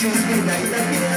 Just me, I'm not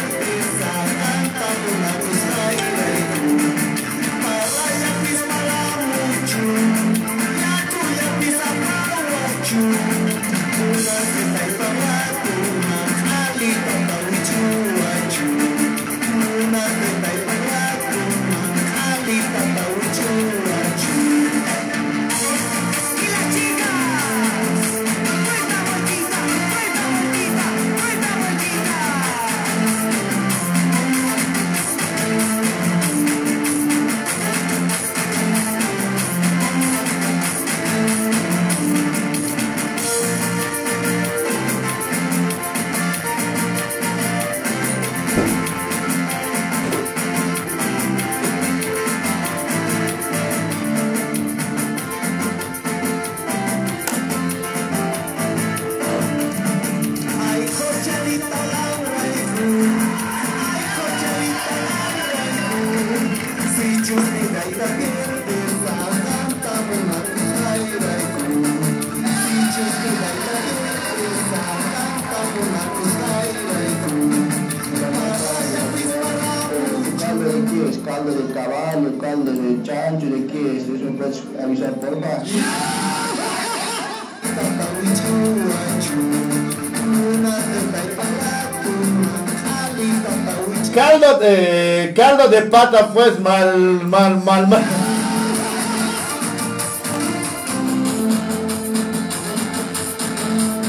de pata pues mal, mal, mal, mal.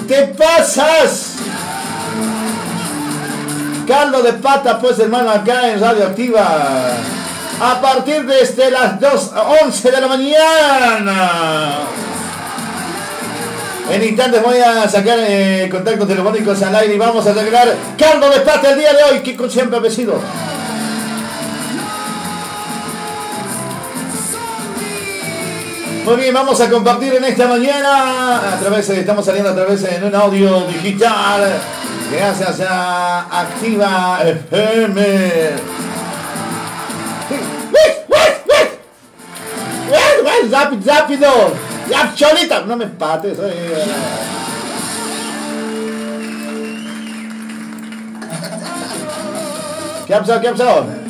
¿Qué pasas? Caldo de pata pues hermano acá en Radio Activa. A partir de este, las 2, 11 de la mañana. En instantes voy a sacar eh, contactos telefónicos al aire y vamos a arreglar caldo de pata el día de hoy, que siempre ha sido. Muy bien, vamos a compartir en esta mañana. A través, estamos saliendo a través de un audio digital. Gracias a Activa FM. Rápido. Ya, cholita. No me empates. ¿Qué ha pasado? ¿Qué ha pasado?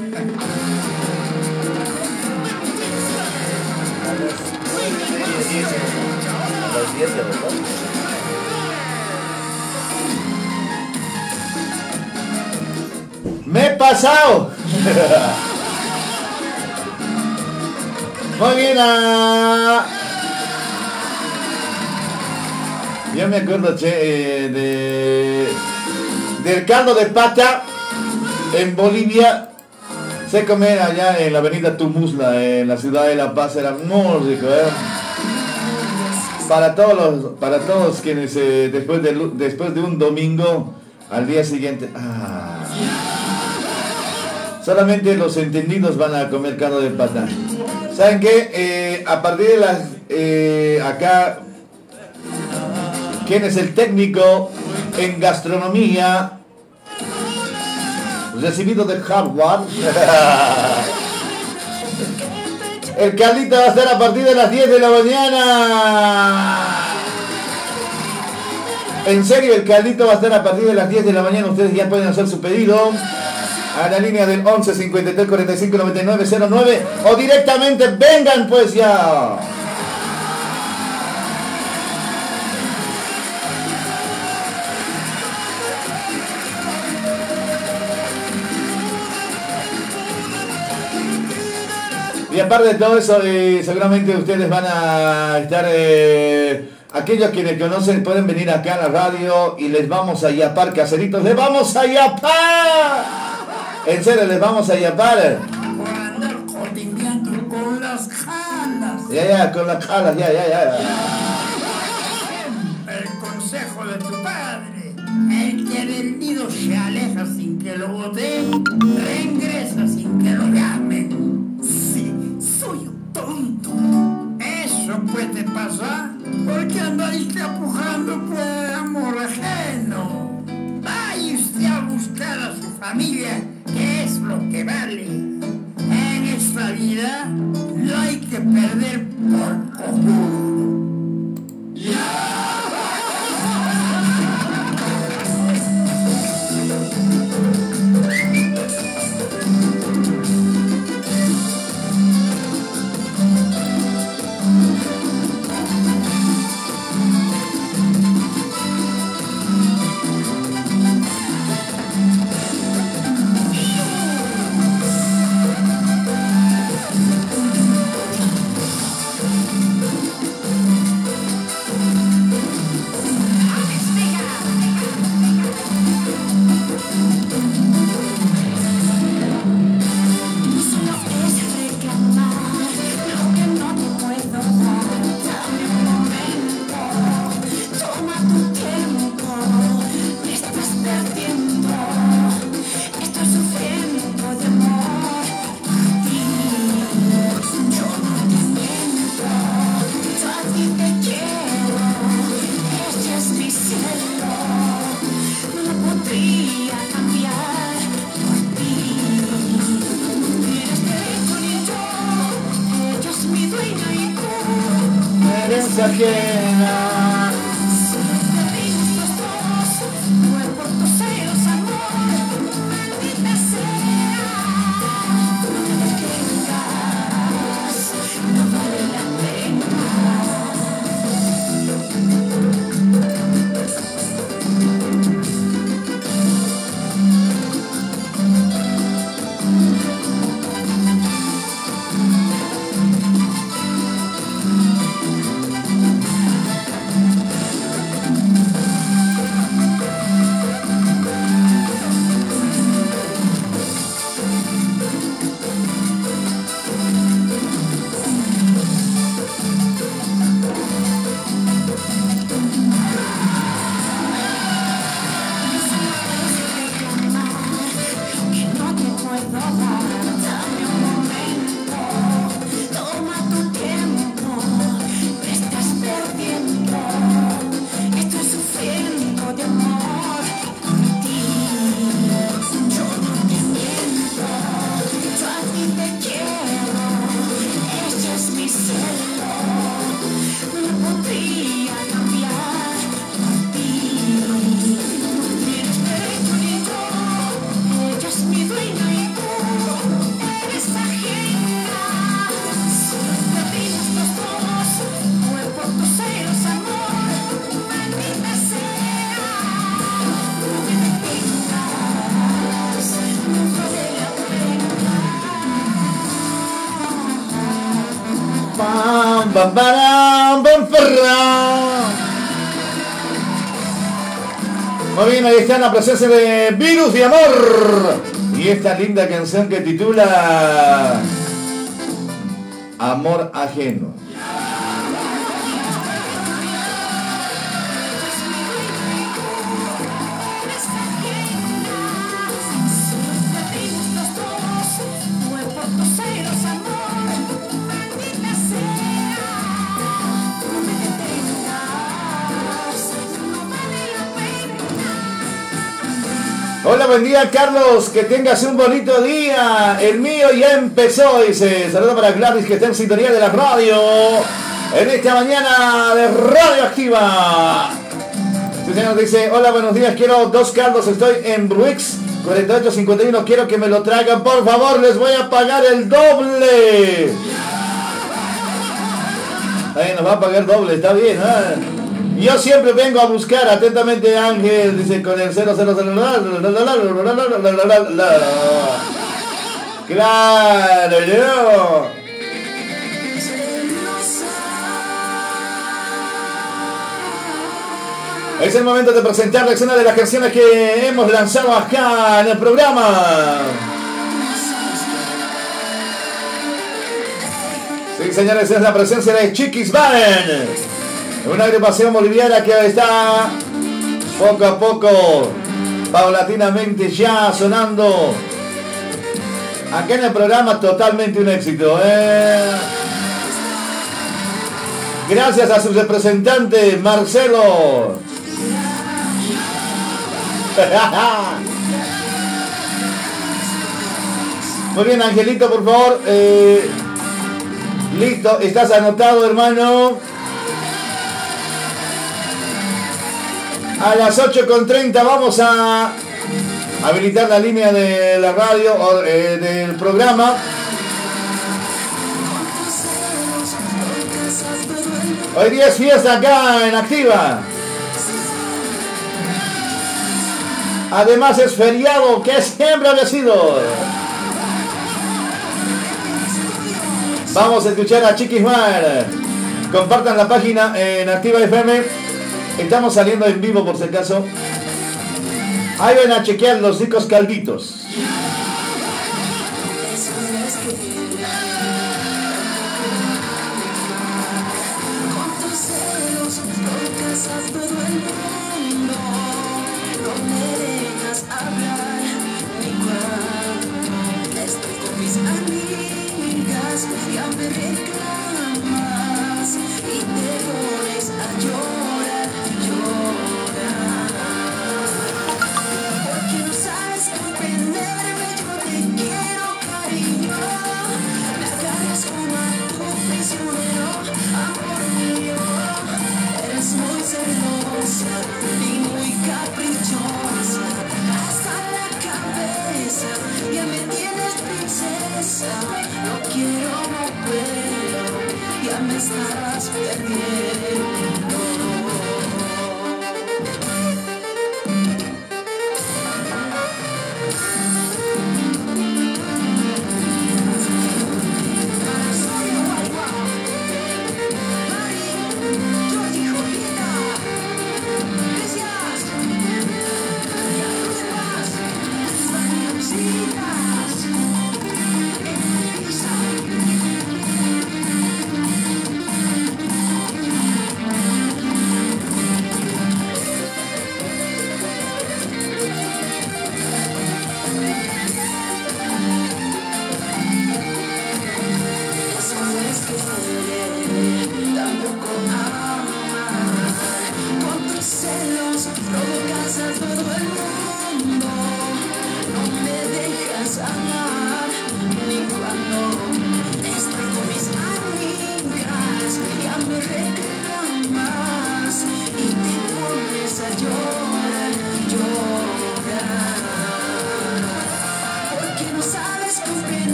Me he pasado. Muy bien. Ah. Yo me acuerdo, che, eh, de, del caldo de pata en Bolivia. Se come allá en la avenida Tumusla, en la ciudad de La Paz, era muy rico, ¿eh? Para todos los, para todos quienes eh, después, de, después de un domingo al día siguiente. Ah, solamente los entendidos van a comer caldo de pata. ¿Saben qué? Eh, a partir de las eh, acá, ¿quién es el técnico en gastronomía? Recibido de Harvard. El caldito va a estar a partir de las 10 de la mañana. En serio, el caldito va a estar a partir de las 10 de la mañana. Ustedes ya pueden hacer su pedido a la línea del 11 53 45 99 09 o directamente vengan pues ya. Y aparte de todo eso, eh, seguramente ustedes van a estar, eh, aquellos que me conocen pueden venir acá a la radio y les vamos a yapar, caseritos, les vamos a yapar. En serio, les vamos a yapar. Ya, ya, con las jalas, ya, ya, ya. El consejo de tu padre. El que del nido se aleja sin que lo boten, reingresa sin que lo llamen. Eso puede pasar porque andáis apujando por amor ajeno. Vaya usted a buscar a su familia, que es lo que vale. En esta vida no hay que perder por cojudo. Solo Parram. Muy bien, ahí está la presencia de Virus de Amor. Y esta linda canción que titula Amor Ajeno. Hola, buen día Carlos, que tengas un bonito día. El mío ya empezó, dice. Saludos para Gladys que está en sintonía de la radio. En esta mañana de Radio Activa. Dice, hola, buenos días, quiero dos caldos, estoy en Bruix, 4851, quiero que me lo traigan, por favor, les voy a pagar el doble. Ahí nos va a pagar doble, está bien. Yo siempre vengo a buscar atentamente Ángel, dice con el 000. Claro, yo. Es el momento de presentarles una de las canciones que hemos lanzado acá en el programa. Sí, señores, es la presencia de Chiquis Band. Una agrupación boliviana que está poco a poco, paulatinamente ya sonando. Acá en el programa totalmente un éxito. ¿eh? Gracias a su representante Marcelo. Muy bien, Angelito, por favor. Eh, listo, estás anotado, hermano. A las 8.30 vamos a habilitar la línea de la radio o eh, del programa. Hoy día es fiesta acá en Activa. Además es feriado, que siempre había sido. Vamos a escuchar a Chiquismar. Compartan la página en Activa FM. Estamos saliendo en vivo por si acaso. Ahí ven a chequear los ricos calditos. Hablar ni cuando estoy con mis amigas,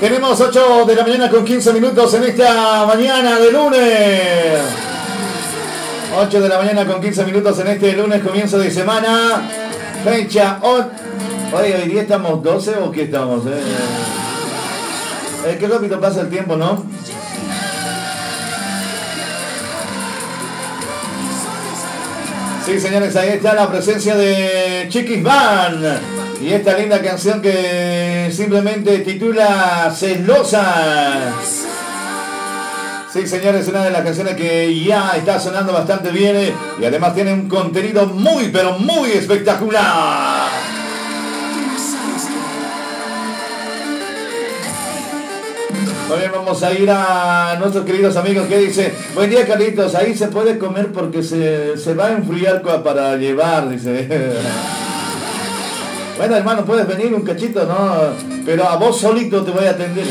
Tenemos 8 de la mañana con 15 minutos en esta mañana de lunes. 8 de la mañana con 15 minutos en este lunes, comienzo de semana. Fecha 8 Oye, hoy día estamos 12 o qué estamos? Eh? Eh, qué rápido pasa el tiempo, ¿no? Sí, señores, ahí está la presencia de Chiquis Van. Y esta linda canción que simplemente titula Celosa. Sí, señores, una de las canciones que ya está sonando bastante bien eh, y además tiene un contenido muy, pero muy espectacular. Muy vamos a ir a nuestros queridos amigos que dice, buen día Carlitos, ahí se puede comer porque se, se va a enfriar para llevar, dice. Bueno, hermano, puedes venir un cachito, ¿no? Pero a vos solito te voy a atender.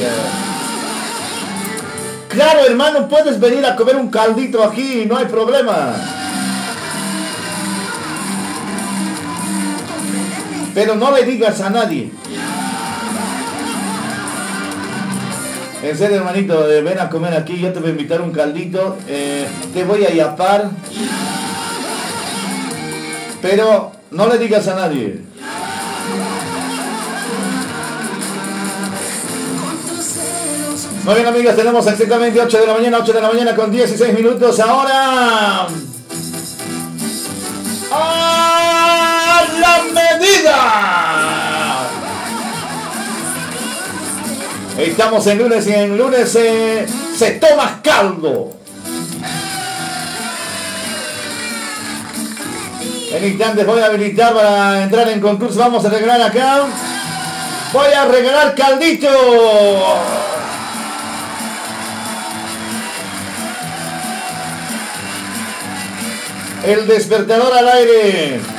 Claro, hermano, puedes venir a comer un caldito aquí, no hay problema. Pero no le digas a nadie. En serio, hermanito, eh, ven a comer aquí, yo te voy a invitar un caldito, eh, te voy a yapar. Pero no le digas a nadie. Muy bien amigos, tenemos exactamente 8 de la mañana, 8 de la mañana con 16 minutos. Ahora... Estamos en lunes y en lunes eh, se toma caldo. En instantes voy a habilitar para entrar en concurso. Vamos a regalar acá. Voy a regalar caldito. El despertador al aire.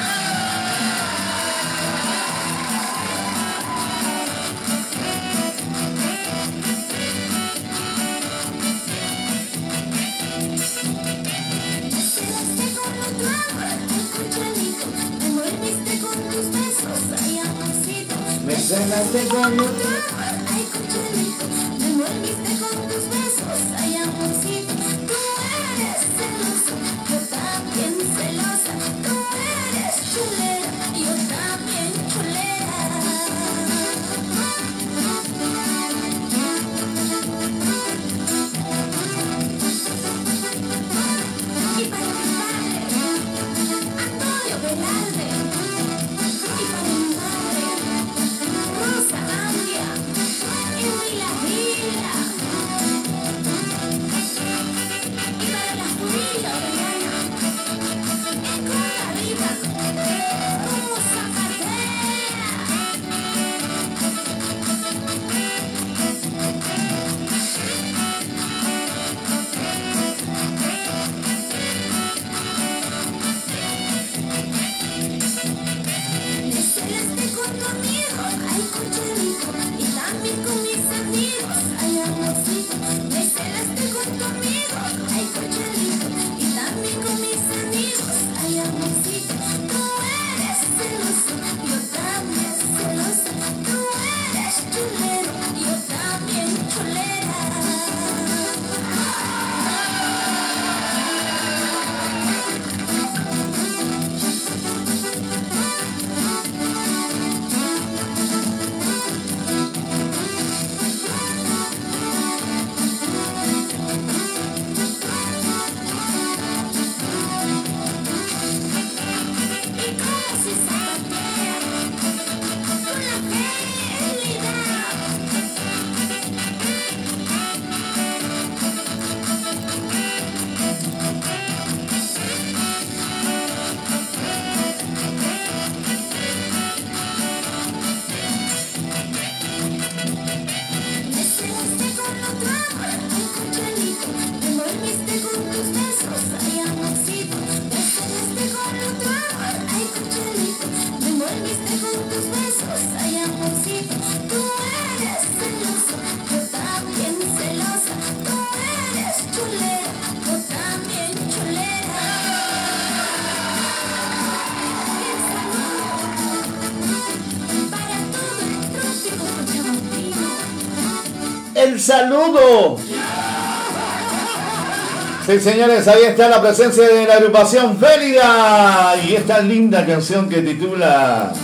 Sí, señores, ahí está la presencia de la agrupación Félida y esta linda canción que titula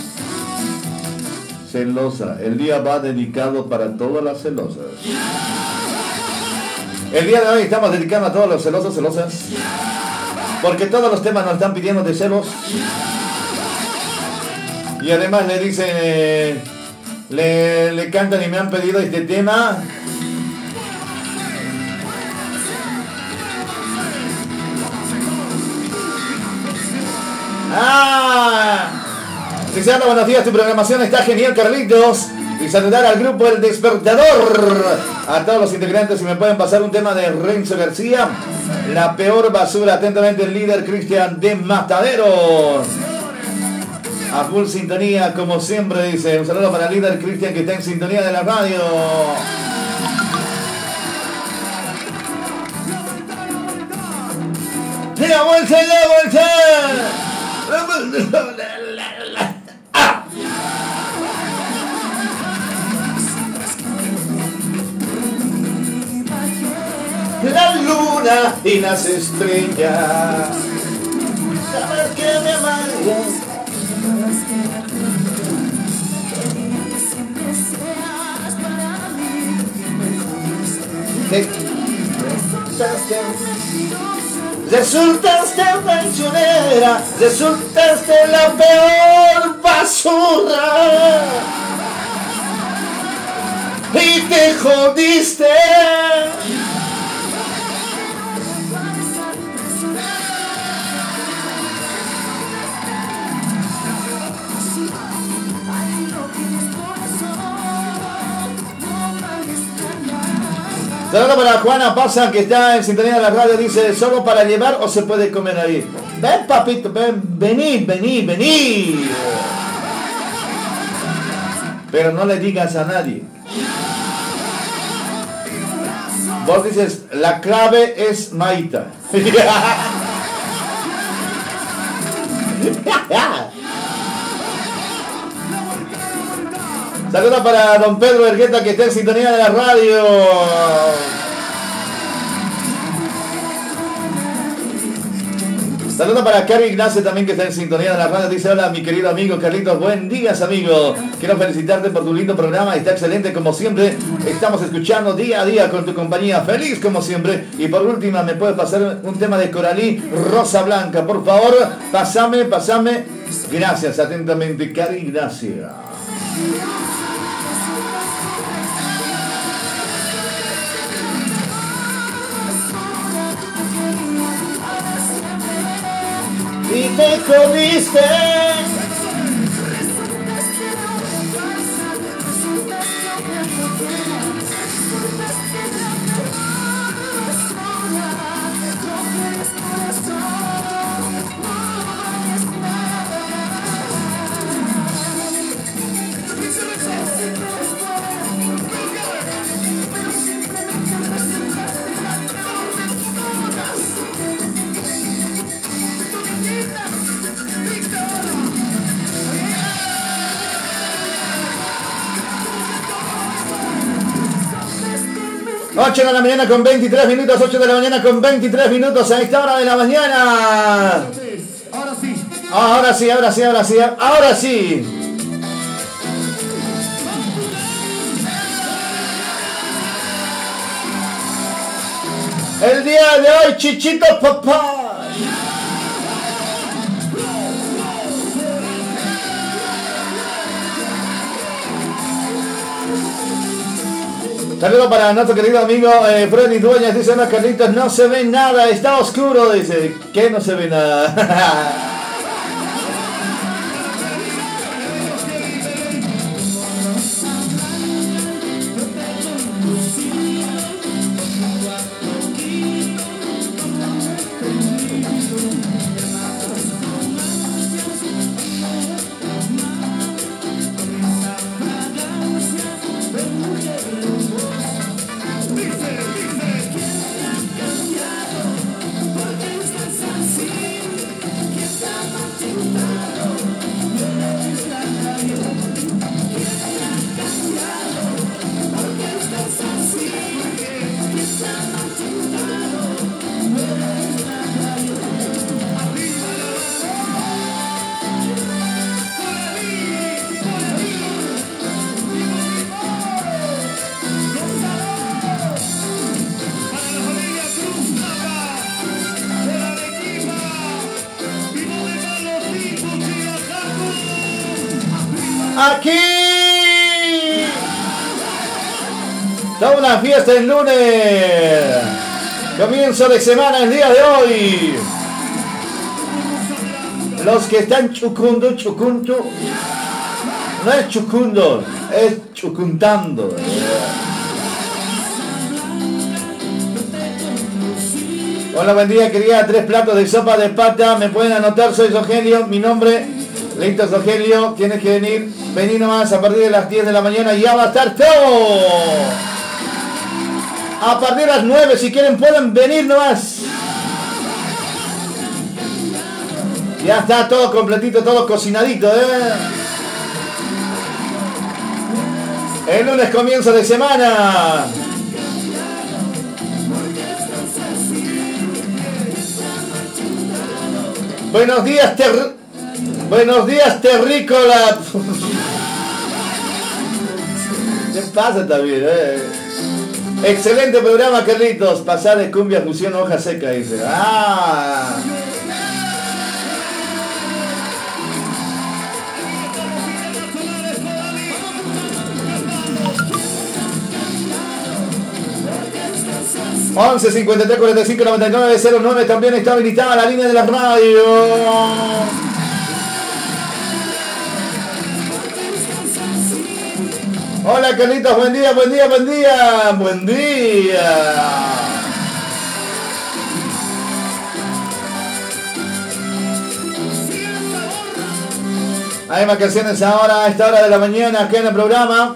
Celosa. El día va dedicado para todas las celosas. El día de hoy estamos dedicando a todos los celosos, celosas. Porque todos los temas nos están pidiendo de celos. Y además le dicen, le, le cantan y me han pedido este tema. Buenos días, tu programación está genial, Carlitos. Y saludar al grupo El Despertador. A todos los integrantes, si me pueden pasar un tema de Renzo García. La peor basura, atentamente el líder Cristian de Mataderos. A full sintonía, como siempre dice. Un saludo para el líder Cristian que está en sintonía de la radio. ¡La vuelta, la vuelta! ¡Ah! La luna y las estrellas. Saber que me amas. Resultaste traicionera, resultaste la peor basura. Y te jodiste. Saludos para Juana Pasa que está en sintonía de la radio. Dice, ¿solo para llevar o se puede comer ahí? Ven papito, ven, vení, vení, vení. Pero no le digas a nadie. Vos dices, la clave es Maita. Saludos para don Pedro Ergueta que está en sintonía de la radio. Saludos para Cari Ignacio también que está en sintonía de la radio. Dice, hola mi querido amigo Carlitos, buen día amigo. Quiero felicitarte por tu lindo programa, está excelente como siempre. Estamos escuchando día a día con tu compañía, feliz como siempre. Y por última, ¿me puedes pasar un tema de Coralí Rosa Blanca? Por favor, pasame, pasame. Gracias, atentamente, Cari Ignacio. y te comiste 8 de la mañana con 23 minutos, 8 de la mañana con 23 minutos a esta hora de la mañana. Ahora sí, ahora sí, ahora sí, ahora sí. Ahora sí. El día de hoy, chichitos papá. Saludos para nuestro querido amigo eh, Freddy Dueñas. Dice, no, Carlitos, no se ve nada, está oscuro. Dice, que no se ve nada. Fiesta el lunes. Comienzo de semana el día de hoy. Los que están chucundo, chucunto. No es chucundo, es chucuntando. Hola, buen día, quería tres platos de sopa de pata. Me pueden anotar, soy Rogelio, mi nombre, Leito Rogelio. Tienes que venir, venir nomás a partir de las 10 de la mañana y ya va a estar todo. A partir de las 9, si quieren, pueden venir nomás. Ya está todo completito, todo cocinadito, ¿eh? El lunes comienzo de semana. Buenos días, ter... Buenos días, terrícola. ¿Qué pasa también, eh? Excelente programa, Carlitos. Pasar de cumbia fusión hoja seca, dice. Ah. Once 53 45 99 09 también está habilitada la línea de la radio. Hola Carlitos, buen día, buen día, buen día, buen día. Hay más canciones ahora a esta hora de la mañana aquí en el programa.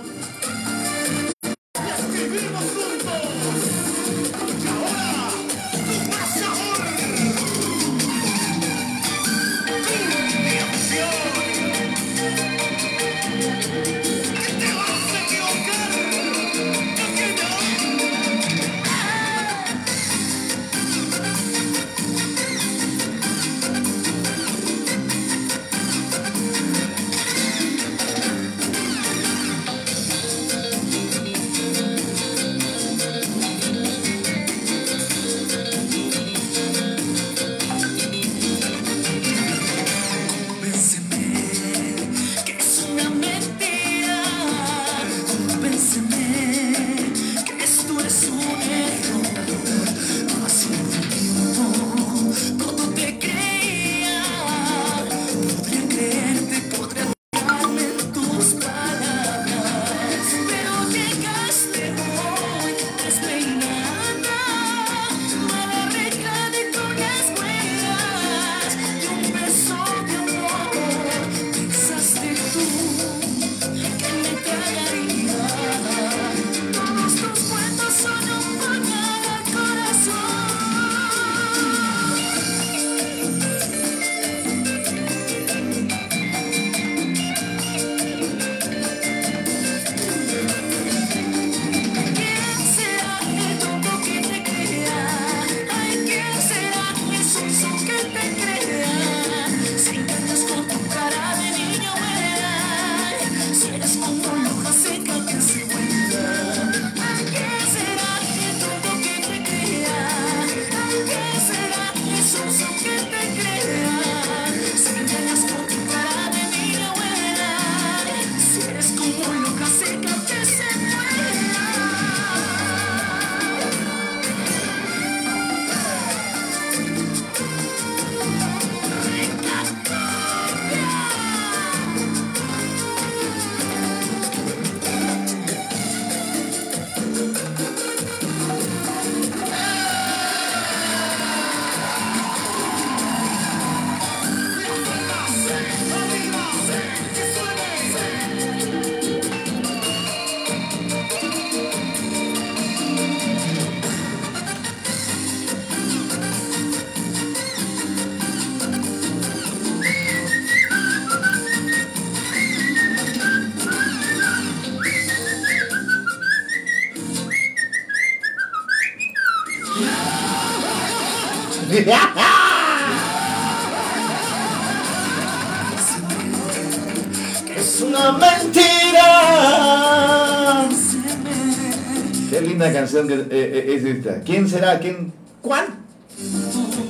Que eh, eh, es esta. ¿Quién será? ¿Quién? ¿Cuál?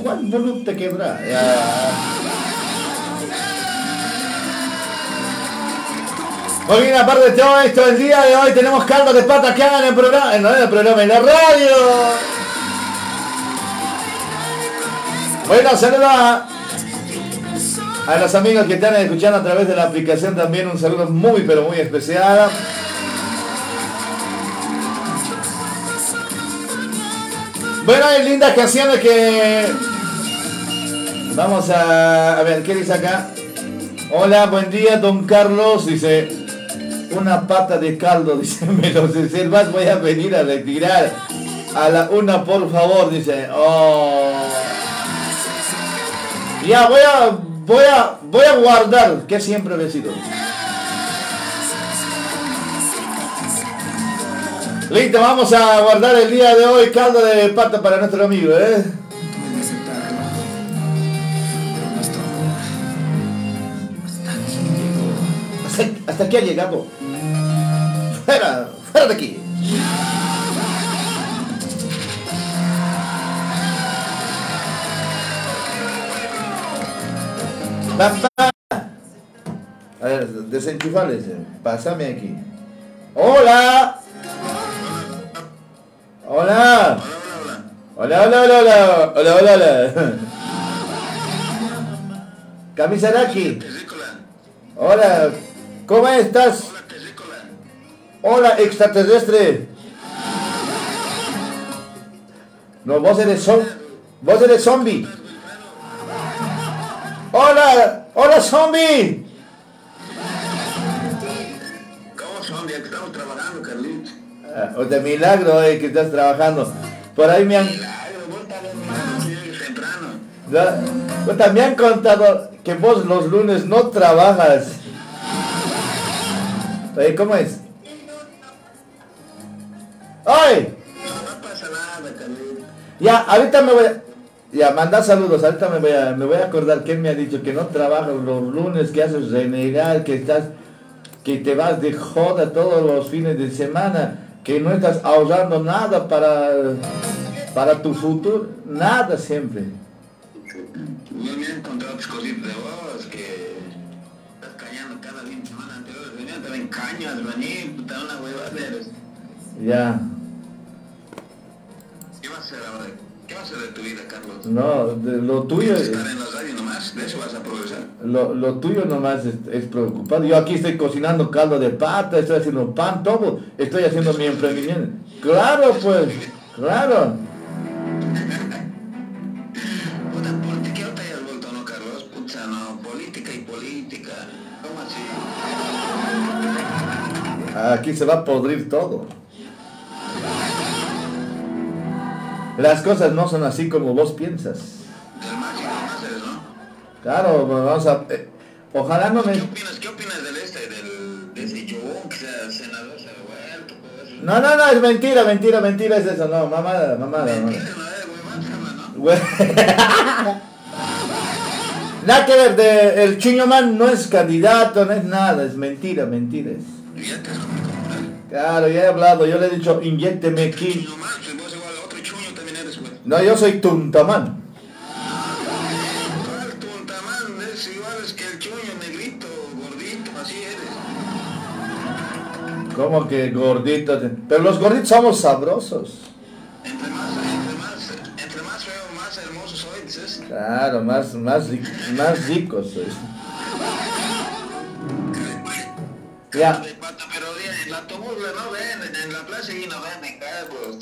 ¿Cuál te quebrá? Muy bien, aparte de todo esto, el día de hoy tenemos caldo de pata acá en el programa, en el programa, en la radio. Bueno, saludos a, a los amigos que están escuchando a través de la aplicación también. Un saludo muy, pero muy especial. Bueno, hay lindas canciones que... Vamos a... A ver, ¿qué dice acá? Hola, buen día, don Carlos. Dice, una pata de caldo, dice, me lo reservas, voy a venir a retirar. A la una, por favor, dice. Oh. Ya, voy a, voy a, voy a guardar, que siempre he sido. Listo, vamos a guardar el día de hoy caldo de pata para nuestro amigo, ¿eh? Hasta. Hasta, hasta aquí ha llegado. Fuera, fuera de aquí. Papá. A ver, desenchufales. Pásame aquí. ¡Hola! ¡Hola! Hola, hola, hola, hola, hola, hola, hola. Kamisaraki. Hola, ¿cómo estás? Hola, extraterrestre. No, vos eres zom- vos eres zombie. Hola, hola zombie. O de milagro eh, que estás trabajando. Por ahí me han, puta, me han contado que vos los lunes no trabajas. Oye, ¿cómo es? ¡Ay! Ya, ahorita me voy a... Ya, manda saludos, ahorita me voy a, me voy a acordar que él me ha dicho que no trabajas los lunes, que haces renegar, que estás, que te vas de joda todos los fines de semana, que no estás ahorrando nada para, para tu futuro, nada siempre. Yo me he encontrado otras cositas de vos que estás cañando cada fin de semana anterior. Venía también cañas, venir, puta, una huevada. Ya, ¿Qué vas a hacer ahora? ¿Qué vas a hacer de tu vida, Carlos? no, de- lo tuyo, ¿Quieres es- estar en la radio nomás? ¿De eso vas a progresar? lo, lo tuyo nomás es, es preocupado. Yo aquí estoy cocinando caldo de pata, estoy haciendo pan, todo, estoy haciendo mi emprendimiento. Claro, pues, claro. Puta, ¿por qué no te hayas vuelto, no, Carlos? Puta, no, política y política. ¿Cómo así? Aquí se va a podrir todo. Las cosas no son así como vos piensas. ¿no? Claro, vamos a... eh, ojalá no me... ¿Qué opinas, qué opinas del este, del, de ese Yobón que sea senador, se vuelto? No, no, no, es mentira, mentira, mentira es eso, no, mamada, mamada. Mentira, no es, güey, más habla, ¿no? Güey. Nada que ver, de, el Chuño Man no es candidato, no es nada, es mentira, mentira. es. Claro, ya he hablado, yo le he dicho, inyécteme aquí. Chuño más, si vos igual a otro chuño también eres, güey. No, yo soy Tuntamán. ¿Cuál tuntamán? Es igual que el chuño, negrito, gordito, así eres. Como que gordito. Pero los gorditos somos sabrosos. Entre más, entre más, entre más feo, más hermoso soy, dices. Claro, más, más, más ricos. sois. Ya. De pata, pero bien, en la Tomurla no venden, en la plaza y no venden, Carlos,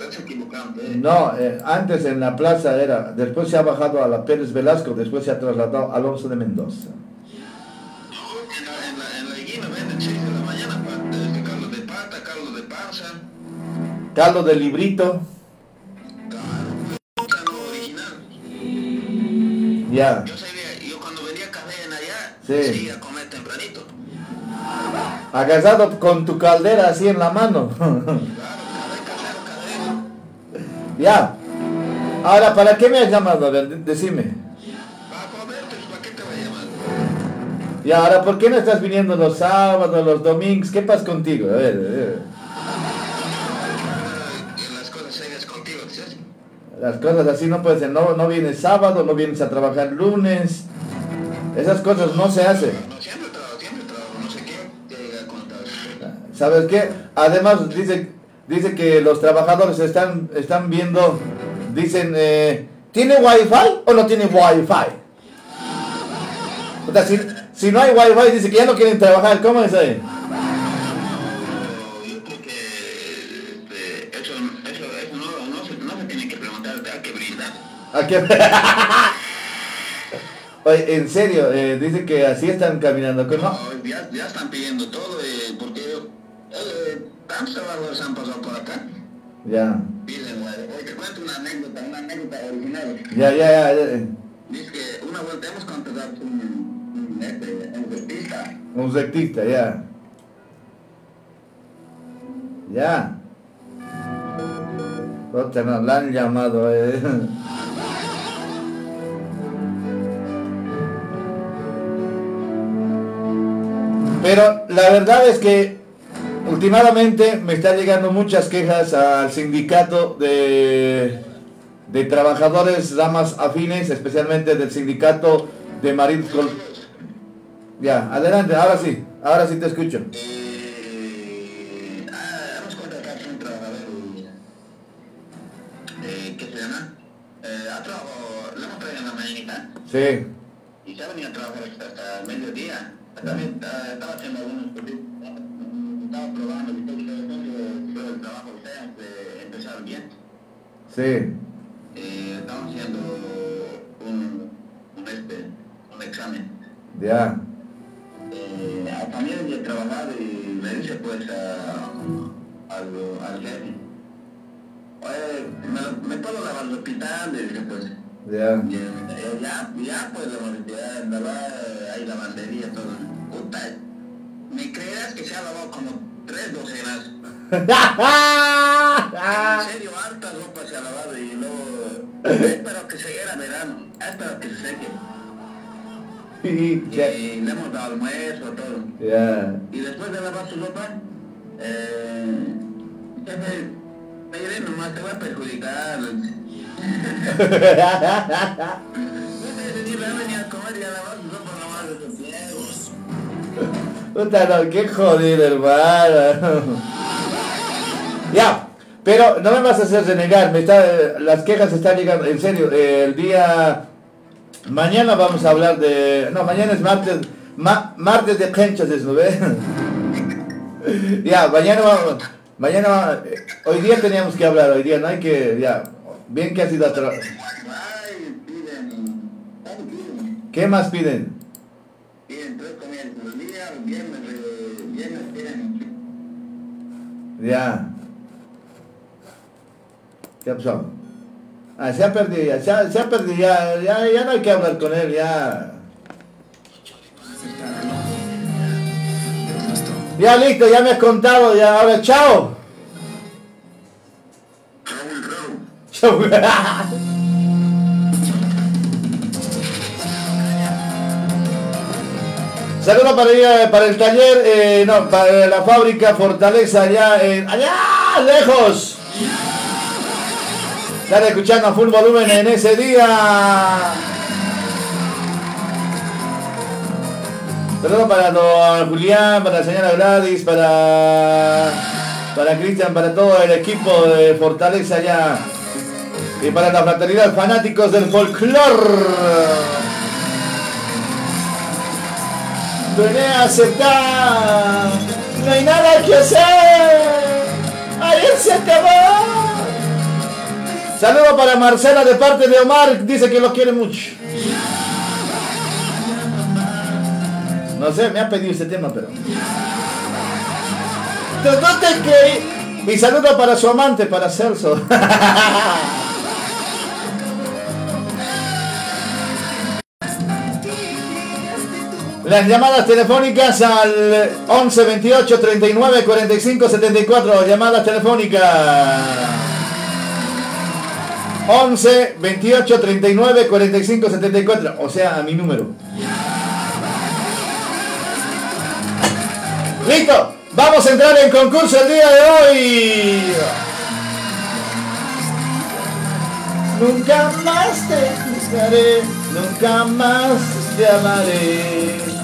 eh. No, eh, antes en la plaza era, después se ha bajado a la Pérez Velasco, después se ha trasladado a Alonso de Mendoza. 6 de la mañana, pa- caldo de pata, caldo de panza, Caldo de librito, ya. Yo sabía, yo cuando venía café en allá, Sí. sí, a comer tempranito. Agasado con tu caldera así en la mano. ya. Ahora, ¿para qué me has llamado? A ver, de- decime. Para comer, ¿para qué te va a llamar? Y ahora, ¿por qué no estás viniendo los sábados, los domingos? ¿Qué pasa contigo? A ver, a ver. Las cosas serias contigo, dices. Las cosas así no pueden ser. No, no vienes sábado, no vienes a trabajar lunes. Esas cosas no se hacen. No, siempre trabajo, siempre trabajo, no sé qué te llega a contar. ¿Sabes qué? Además dice, dice que los trabajadores están, están viendo, dicen, eh, ¿tiene wifi o no tiene wifi? O sea, si, si no hay wifi, dice que ya no quieren trabajar. ¿Cómo es ahí? Yo creo que eso, eso, eso no, no, se, no se tiene que preguntar, hay que brindar. ¿A qué? Oye, en serio, eh, dice que así están caminando. ¿no? No, ya, ya están pidiendo todo, eh, porque eh, tantos trabajadores han pasado por acá. Ya, Piden, eh, oye, te cuento una anécdota, una anécdota original. ya, ya, ya. ya. Dice que una vuelta hemos contratado un, un, este, un dentista. Un sectista, ya. Ya. Otra no, la han llamado. eh. Pero la verdad es que últimamente me están llegando muchas quejas al sindicato de, de trabajadores ramas afines, especialmente del sindicato de Mariscol. Ya, adelante, ahora sí, ahora sí te escucho. Eh, ah, eh, ¿qué se llama? Eh, Sí, y se ha venido a trabajar hasta, hasta el mediodía. También ah, estaba haciendo algunos todo, el trabajo que bien. sí, Eh, estamos haciendo un, un, este, un examen. ya, Eh, también de trabajar y le dice pues a, al, al jefe, oye, ¿me, me puedo lavar el hospital? Le dice pues, ya. eh, ya, ya pues la ya, en verdad hay lavandería, todo. Puta, ¿me creerás que se ha lavado como tres docenas? En serio, harta ropa se ha lavado y luego, espero que se era verano, espero que se seque. Y le hemos dado almuerzo, todo. ya. Y después de lavar su ropa, eh, jefe, me iré nomás, te voy a perjudicar. Ese día me venía a comer y a lavar su ropa nomás de ciegos. Puta, no, qué jodido, hermano. Ya, pero no me vas a hacer renegar, me está, las quejas están llegando, en serio, el día... Mañana vamos a hablar de... No, mañana es martes, ma- martes de canchas, ¿no ve? ya, mañana vamos... Mañana, eh, hoy día teníamos que hablar, hoy día no hay que, ya, bien que has ido a trabajar. Ay, piden, ¿cuánto piden? ¿Qué más? Piden Ya. ¿Qué pasó? Ah, se ha perdido ya, se ha, se ha perdido ya, ya, ya no hay que hablar con él, ya. Ya listo, ya me has contado, ya, ahora chao. Chao. Saludos para, para el taller, eh, no, para la fábrica Fortaleza, allá, en, allá lejos. Están escuchando a full volumen en ese día. Saludos para don Julián, para la señora Gladys, para, para Cristian, para todo el equipo de Fortaleza allá. Y para la fraternidad fanáticos del folclor. A aceptar, no hay nada que hacer, ayer se acabó. Saludos para Marcela de parte de Omar, dice que lo quiere mucho. No sé, me ha pedido ese tema, pero... Pero no te creí. Y saludo para su amante, para Celso. Las llamadas telefónicas al 11 28 39 45 74. Llamadas telefónicas. 11 28 39 45 74. O sea, a mi número. Listo. Vamos a entrar en concurso el día de hoy. Nunca más te buscaré, nunca más te amaré.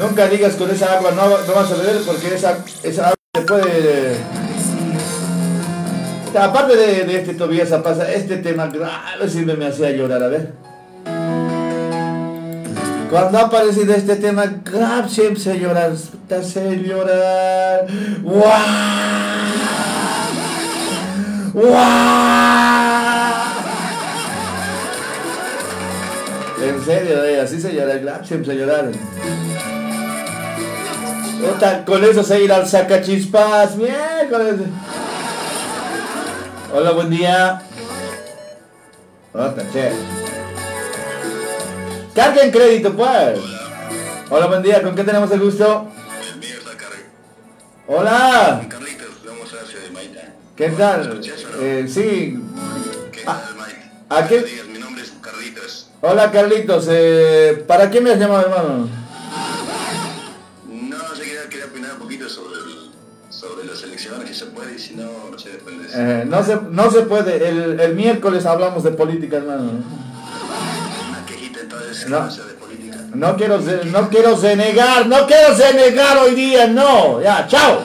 Nunca digas con esa agua, no, vas a beber porque esa, esa agua te puede... Aparte de, de este Tobías pasa, este tema grave siempre me hacía llorar, a ver. Cuando ha aparecido este tema siempre se llorar, te hace llorar. ¡Guau! ¡Guau! En serio, eh, así se llora, siempre se llorar. Con eso se irá al sacachispas, miércoles. Hola, buen día. Otra, che. Carguen crédito, pues. Hola, buen día. ¿Con qué tenemos el gusto? Hola. Carlitos, vamos a hacer de Maita. ¿Qué tal? Eh, sí. ¿Qué Ah, tal, Maita? ¿a qué? Mi nombre es Carlitos. Hola, Carlitos. Eh, ¿Para qué me has llamado, hermano? No, sé, quería, quería opinar un poquito sobre, el- sobre las elecciones, si se puede, y si no, no sé, después de eso. Eh, no, se, no se puede. El, el miércoles hablamos de política, hermano. No. no quiero, no quiero renegar, no quiero renegar hoy día, no. Ya, chao.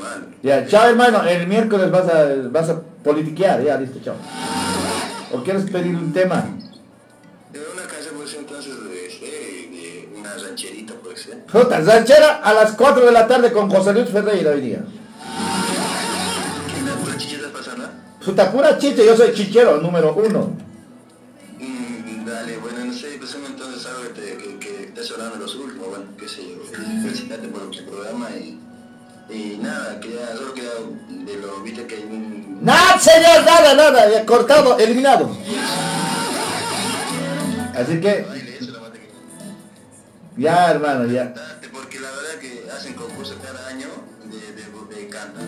Mal. Ya, chao, hermano. El miércoles vas a, vas a politiquear. Ya, listo, chao. ¿O quieres pedir un tema? De una casa puede ser entonces de, una rancherita, puede ser. Puta, ranchera a las 4 de la tarde con José Luis Ferreira hoy día. ¿Qué por la chichita pasando? Puta, pura chiche, yo soy chichero número uno. Felicitarte por tu programa y, y nada, solo quería de lo, viste que hay un... Nada, señor, nada, nada, ya cortado, eliminado. Así que, ya, hermano, ya. Porque la verdad que hacen concursos cada año de, de, de canta.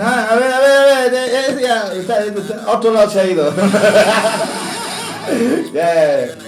Ah, a ver, a ver, a ver, eh, eh, ya, está, está, otro lado se ha ido. Ya.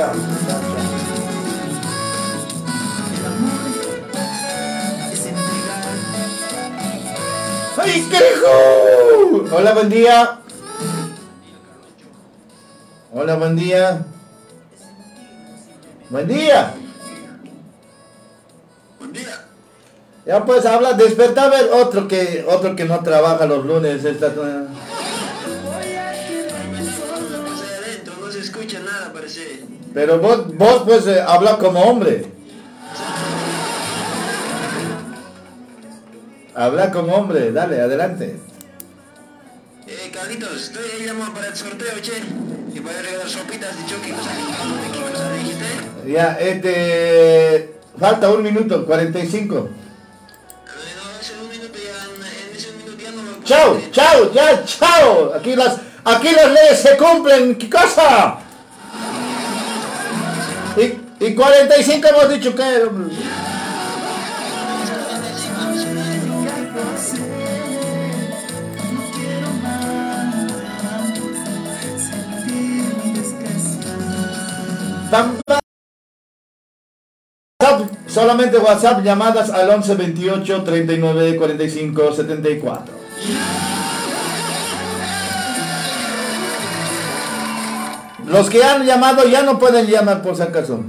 Chao, chao. chao. Hola, buen día. Hola, buen día. Buen día. Buen día. Ya pues habla, despertar a ver otro que otro que no trabaja los lunes. Esta, pero vos, vos pues eh, habla como hombre. Habla como hombre, dale, adelante. Eh, Carlitos, estoy ahí llamando para el sorteo, che. Y para regalar sopitas de choque, cosa que ¿qué cosa dijiste? Ya, este... Falta un minuto, 45. Eh, no, ese un minuto ya, en ese minuto ya no me Chao, chao, ya, chao. Aquí las, aquí las leyes se cumplen. ¿Qué cosa? Y, y 45 hemos dicho que... Bam, bam. WhatsApp, solamente WhatsApp, llamadas al 11 28 39 45 74. Los que han llamado ya no pueden llamar por si acaso.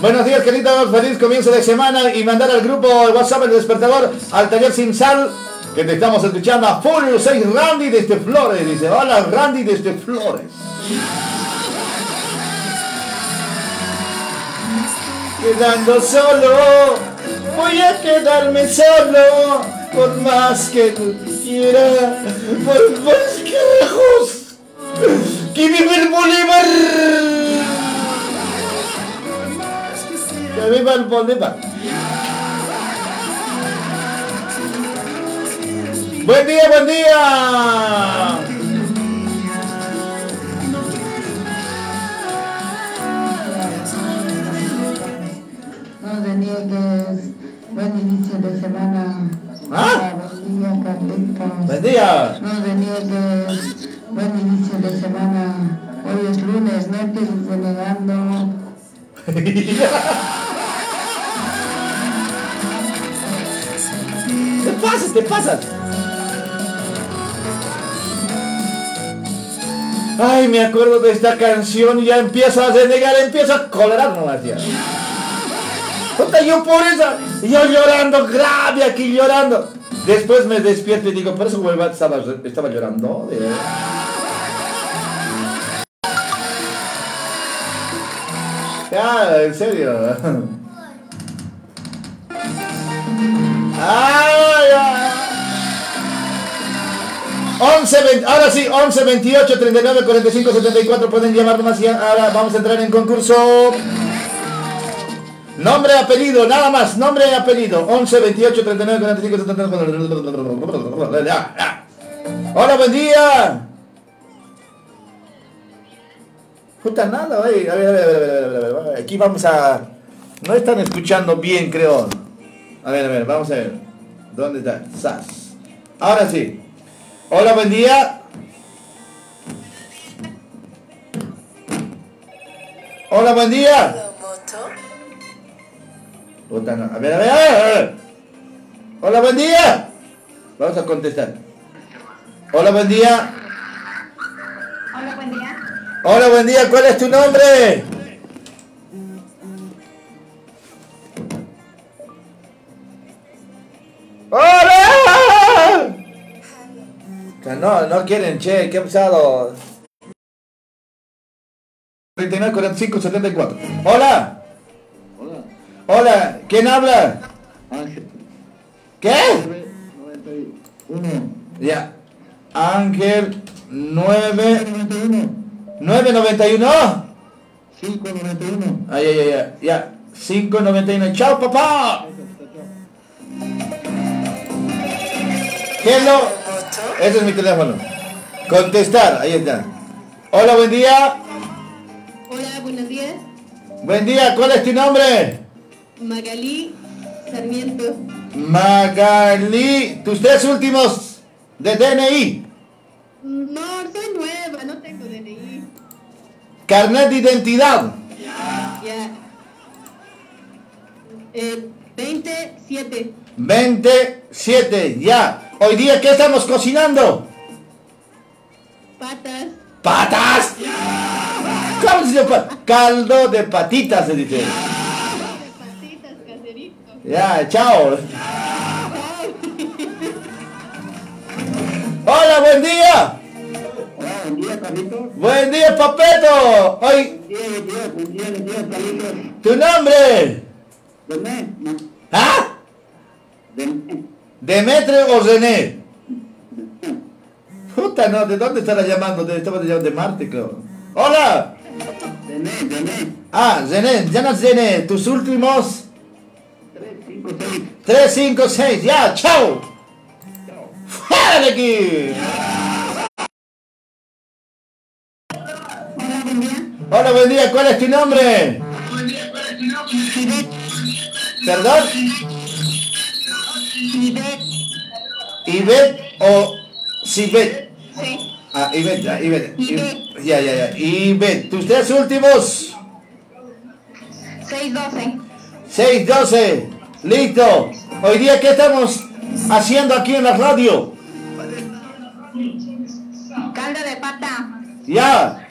Buenos días, queridos. Feliz comienzo de semana y mandar al grupo de WhatsApp el despertador al taller sin sal que te estamos escuchando a Full 6 Randy desde Flores. Dice, hola Randy desde Flores. Quedando solo, voy a quedarme solo, por más que tú quieras, por más que lejos! ¡Que viva el Bolívar! ¡Que viva el Bolívar! ¡Buen día, buen día! No deniegues. Buen inicio de semana. ¿Ah? Buen día, Carlitos. ¡Buen día! No deniegues. Buen inicio de semana. Hoy es lunes, no empieces denegando. ¡Te pasas, te pasas! Ay, me acuerdo de esta canción y ya empiezo a denegar, empiezo a colerar nomás ya. Puta, yo por eso, yo llorando, grave aquí llorando. Después me despierto y digo, por eso Huelva estaba, llorando. Ya, en serio. Ay, ay. 11, 20, ahora sí, 11, 28, 39, 45, 74, pueden llamar más y ahora vamos a entrar en concurso. Nombre, apellido, nada más, nombre apellido. 11, 28, 39, 45, 74. Ya, ya. Hola, buen día. Puta nada, a ver, a ver, a ver, a ver, a ver. Aquí vamos a... No están escuchando bien, creo. A ver, a ver, vamos a ver. ¿Dónde está? SAS. Ahora sí. Hola, buen día. Hola, buen día. A ver, a ver, a ver. Hola, buen día. Vamos a contestar. Hola, buen día. Hola, buen día. Hola, buen día. ¿Cuál es tu nombre? ¡Hola! Que no, no quieren, che, qué pesado. 39, 45, 74. Hola. Hola, Hola, ¿quién habla? Ángel. ¿Qué? 91. Ya. Ángel 9 91. 991. 591. Ay, ay, ay, ay, ya. 591. Chao, papá. Hello. Ese es mi teléfono. Contestar. Ahí está. Hola, buen día. Hola, buenos días. Buen día. ¿Cuál es tu nombre? Magalí Sarmiento. Magali. Tus tres últimos de DNI. No, soy nueva, no tengo DNI. Carnet de identidad. Ya. Eh, 27. 27. Ya. Hoy día, ¿qué estamos cocinando? Patas. ¡Patas! ¿Cómo se llama? Caldo de patitas, se dice. De patitas, caserito. Ya, chao. Hola, buen día. Hola, buen día, Carlitos. Buen día, papeto. Hoy, Buen día, buen día, buen día, buen día, Carlitos. tu nombre. René, ¿Ah? René. ¿Demetrio o René? Puta, no, ¿de dónde estará llamando? De, estaba llamando de Marte, creo. Hola. René, René. Ah, René, ya no es René. Tus últimos 3, 5, 6. 3, 5, 6. Ya, chao. ¡Fuera de aquí! Hola, buen día. Hola, buen día. ¿Cuál es tu nombre? ¿Perdón? ¿Ibet o Sibet? Sí. Ah, Ibet, ya. Ibet. Ya, ya, ya. Ibet. Tus tres últimos. 612. 6, 12. Listo. Hoy día, ¿qué estamos haciendo aquí en la radio? Caldo de pata. Ya.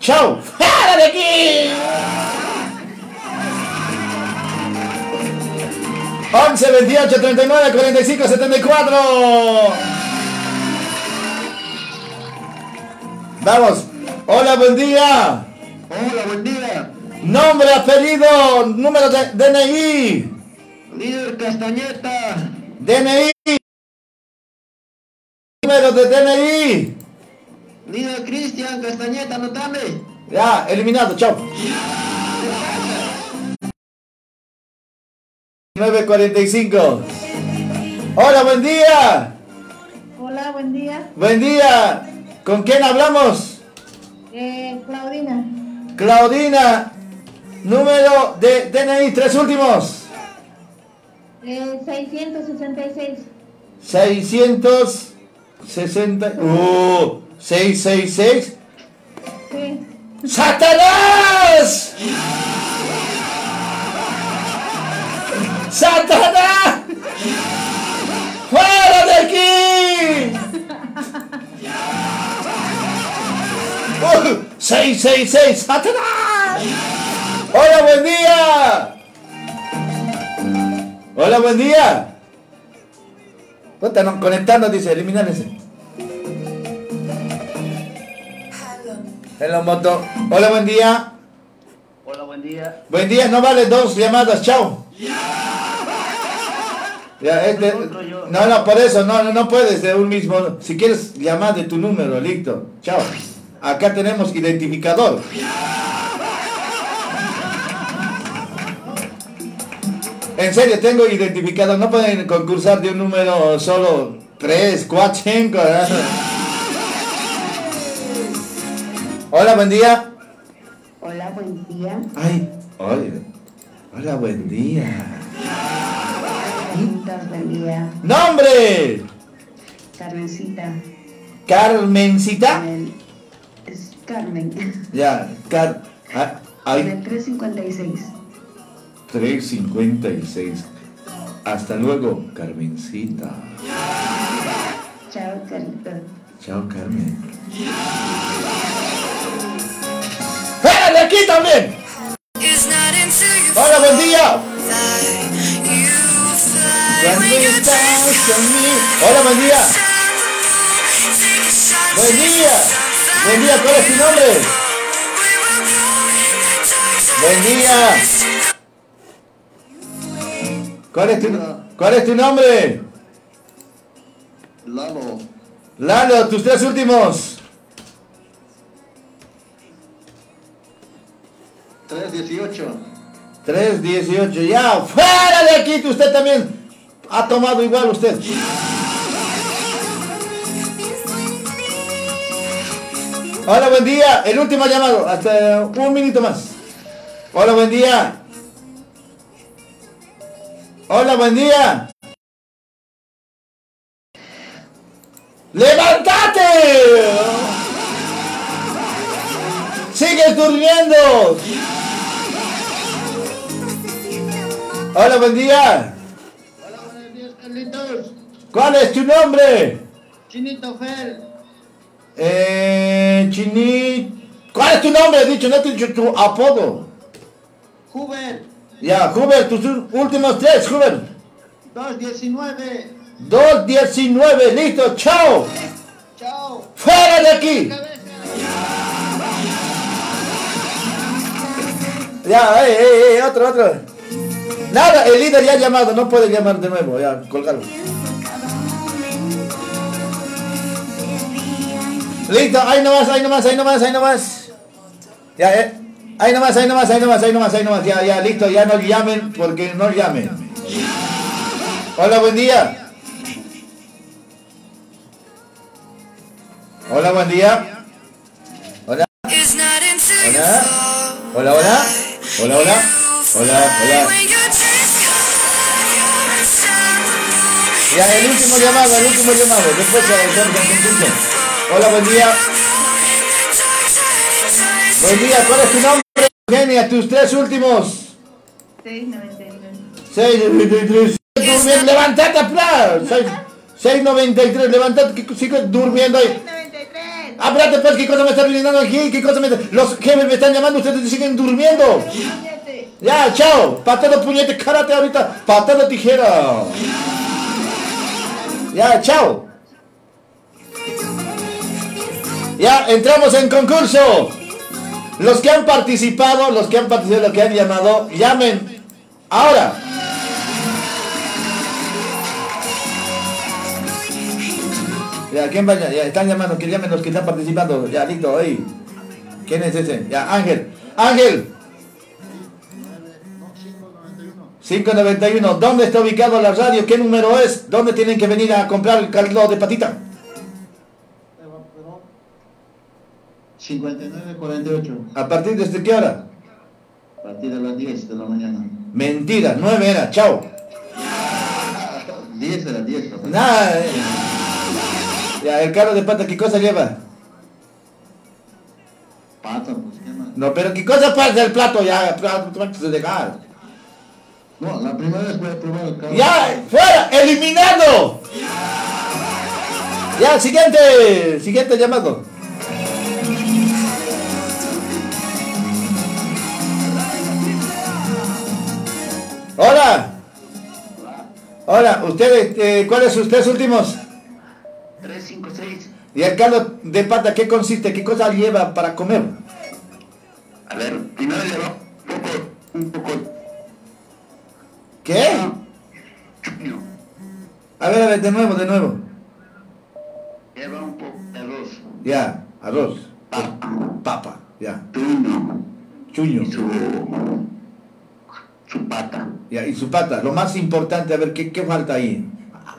Chao. ¡Fuera de aquí! 11, 28, 39, 45, 74. Vamos. Hola, buen día. Hola, buen día. Nombre, apellido, número de DNI. Líder Castañeta. DNI. Número de DNI. Líder Cristian Castañeta, anotame. Ya, eliminado, chao. 9.45. Hola, buen día. Hola, buen día. Buen día. ¿Con quién hablamos? Eh, Claudina. Claudina. Número de DNI, tres últimos. Eh, 666. 660. Uh, 666. Sí. ¡Satanás! ¡Satanás! ¡Fuera de aquí! Uh, 666, ¡Satanás! ¡Hola, buen día! Hola, buen día. Puta, no, conectando, dice, eliminar ese. Hello, moto. Hola, buen día. Hola, buen día. Buen día, no vale dos llamadas, chao. Ya, este, no, no, por eso, no, no, no puedes de un mismo. Si quieres, llamar de tu número, listo. Chao. Acá tenemos identificador. En serio, tengo identificador. No pueden concursar de un número solo 3, 4, 5. Hola, buen día. Hola, buen día. Ay, oye. Hola, buen día. Carmenitas, buen día. ¡Nombre! Carmencita. Carmencita. Es Carmen. Ya, Car... ah, En Ay, el 356. 356. Hasta luego, Carmencita. Chao, Carlito. Chao, Carmen. ¡Fuera de aquí también! Hola, buen día. Cuando estás conmigo. Hola, buen día. Buen día. Buen día, ¿cuál es tu nombre? Buen día. ¿Cuál es tu, cuál es tu nombre? Lalo. Lalo, tus tres últimos. 318. 318, ya, fuera de aquí, que usted también ha tomado igual usted. Hola, buen día, el último llamado, hasta un minuto más. Hola, buen día. Hola, buen día. ¡Levántate! ¡Sigues durmiendo! Hola, buen día. ¿Cuál es tu nombre? Chinito Fer. Eh, Chini. ¿Cuál es tu nombre? He dicho, no te he dicho tu apodo. Huber. Ya, Huber, tus últimos tres, Huber. 219. 219, listo, chao. Chao. ¡Fuera de aquí! Ya, eh, eh, eh, otro, otro. Nada, el líder ya ha llamado, no puede llamar de nuevo, ya, colgarlo. Listo, ahí nomás, ahí nomás, ahí nomás, ahí nomás. Ya, eh. Ahí nomás, ahí nomás, ahí nomás, ahí nomás, ahí nomás, ya, ya, listo, ya no llamen porque no llamen. Hola, buen día. Hola, buen día. Hola. Hola. Hola, hola. Hola, hola. Hola, hola. Ya, el último llamado, el último llamado. Después se el concurso. Hola, buen día. Buen día, ¿cuál es tu nombre? Eugenia, tus tres últimos. 699. 693. Durmiendo, levántate, plan. 693, levántate, que sigo durmiendo ahí. 93. Ah, espérate, pues, ¿qué cosa me está brindando aquí? ¿Qué cosa me Los jefes me están llamando, ustedes siguen durmiendo. Ya, chao. Patada, puñete, karate ahorita. Patada, tijera. Ya, chao. Ya, entramos en concurso. Los que han participado, los que han participado, los que han llamado, llamen ahora. Ya, ¿quién vaya? Ya, están llamando, que llamen los que están participando. Ya, listo, ahí. ¿Quién es ese? Ya, Ángel. Ángel. 591. ¿Dónde está ubicado la radio? ¿Qué número es? ¿Dónde tienen que venir a comprar el caldo de patita? 5948. ¿A partir desde qué hora? A partir de las 10 de la mañana. Mentira, 9 era. Chao. 10 de las 10. papá. Nada. eh. Ya, el caldo de pata, ¿qué cosa lleva? Pata, pues qué más. No, pero ¿qué cosa pasa el plato? Ya, de dejar. No, la primera vez voy a probar el caldo. ¡Ya! ¡Fuera! ¡Eliminado! Ya, siguiente, siguiente llamado. Hola. Hola, ustedes, eh, ¿cuáles son ustedes últimos? 356. ¿Y el caldo de pata qué consiste? ¿Qué cosa lleva para comer? A ver, primero le va un poco, un poco ¿Qué? chuño. A ver, a ver, de nuevo, de nuevo. Lleva un poco de arroz. Ya, arroz. Papa. Papa, ya. Tuno. Chuño. Y su, su pata. Ya, y su pata, lo más importante, a ver, ¿qué, qué falta ahí?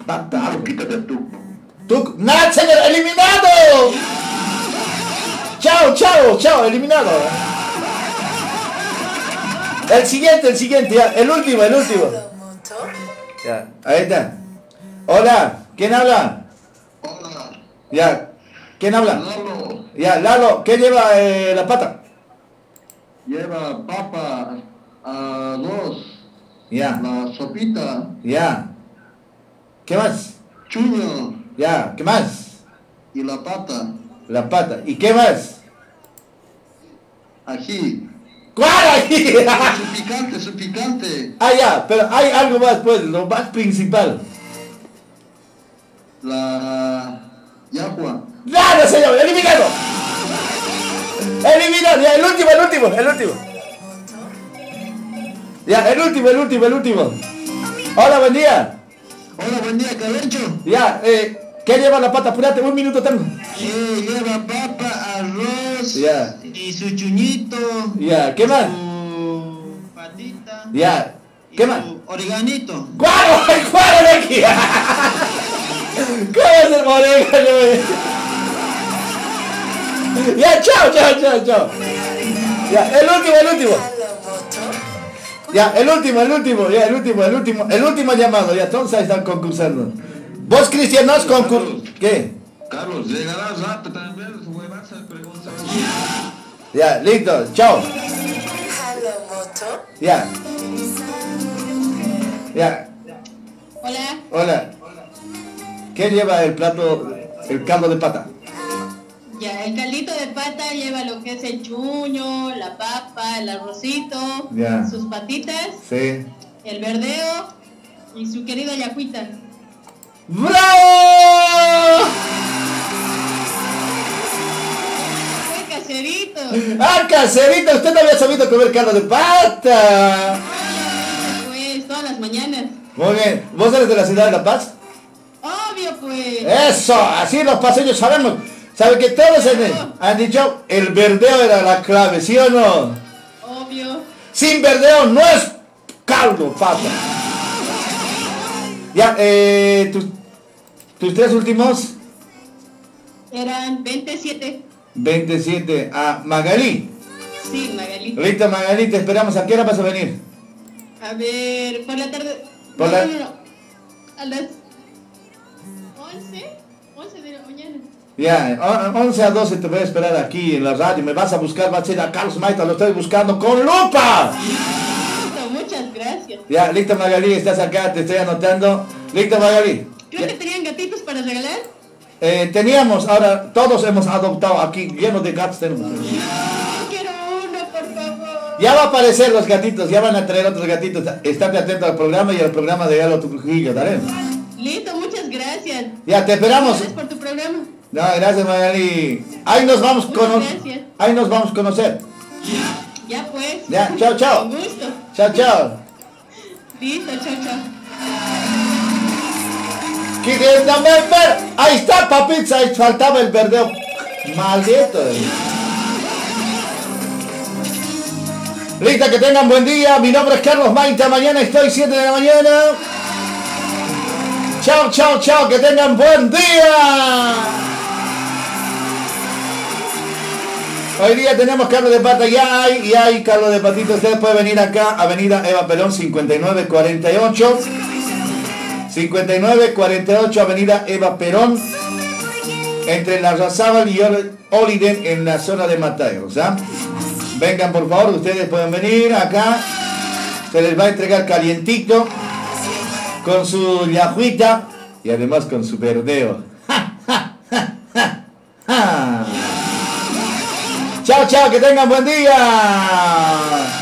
Pata, algo. poquito de tuco. ¡Tú! ¡Nada, señor! ¡Eliminado! ¡Chao, chao, chao! ¡Eliminado! El siguiente, el siguiente, ya. El último, el último. Ya, ahí está. Hola, ¿quién habla? Hola, Ya, ¿quién habla? Lalo. Ya, Lalo, ¿qué lleva eh, la pata? Lleva papa, arroz, Ya, la sopita, ya. ¿Qué más? chuño Ya, ¿qué más? y la pata, La pata. ¿Y qué más? ají. ¿Cuál ahí? Su picante, su picante. ah, ya, pero hay algo más, pues, lo más principal. La yagua. ¡Nada, señor! ¡Eliminado! ¡Eliminado! El último, el último, el último. Ya, el último, el último, el último. Hola, buen día. Hola, buen día, Cabencho. Ya, eh, ¿qué lleva la pata? Apúrate, un minuto tengo. Eh, lleva papa, arroz Ya. y su chuñito. Ya, ¿qué más? Su patita. Ya, ¿qué más? Oreganito. ¡Cuadro! ¡Cuadro de aquí! ¿Cómo es el orégano? eh? Ya, chao, chao, chao, chao. Ya, el último, el último. Ya, el último, el último, ya, el último, el último, el último llamado, ya, todos ahí están concursando. Vos, Cristian, no has concur... ¿Qué? Carlos, llegará rato también, su huevaza pregunta. Ya, listo, chao. Ya. Ya, Hola. hola. ¿Qué lleva el plato, el caldo de pata? Ya, el caldito de pata lleva lo que es el chuño, la papa, el arrocito, Ya. sus patitas, Sí. el verdeo y su querida yacuita. ¡Bravo! ¡Fue caserito! ¡Ah, caserito! Usted no había sabido comer caldo de pata. Pues, todas las mañanas. Muy bien. ¿Vos eres de la ciudad de La Paz? Obvio, pues. Eso, así los paseños sabemos. ¿Sabe que todos han, han dicho el verdeo era la clave, ¿sí o no? Obvio. Sin verdeo no es caldo, pata. Ya, eh, tus, tus tres últimos, Eran 27. 27 a Magalí. Sí, Magali. Listo, Magalí, te esperamos. ¿A qué hora vas a venir? A ver, por la tarde. Por no, la- no, no. A las 11. 11 de la mañana. Ya, o- 11 a 12 te voy a esperar aquí en la radio. Me vas a buscar, va a ser a Carlos Maita, lo estoy buscando con lupa. Listo, muchas gracias. Ya, listo Magalí, estás acá, te estoy anotando. Listo Magalí. Creo Ya, que tenían gatitos para regalar. eh, teníamos, ahora todos hemos adoptado aquí, lleno de gatos tenemos. Quiero uno, por favor. Ya va a aparecer los gatitos, ya van a traer otros gatitos. Estate atento al programa y al programa de Galo Trujillo, ¿dale? Listo, muchas gracias. Ya, te esperamos. Gracias por tu programa. No, gracias Magali. Ahí nos vamos con. Ahí nos vamos a conocer. Ya pues. Ya, chao, chao. Con gusto. Chao, chao. Listo, chao, chao. Queriéndome ver. Ahí está, papitza. Ahí faltaba el verdeo. Maldito. Lista, que tengan buen día. Mi nombre es Carlos Maita. Mañana estoy 7 de la mañana. Chao, chao, chao. Que tengan buen día. Hoy día tenemos carne de pata, ya hay, ya hay caldo de patito. Ustedes pueden venir acá, Avenida Eva Perón 5948. 5948, Avenida Eva Perón. Entre la Razábal y Ol- Oliden en la zona de Mataderos. ¿ah? Vengan por favor, ustedes pueden venir acá. Se les va a entregar calientito. Con su yajuita y además con su verdeo. Chao, chao, que tengan buen día.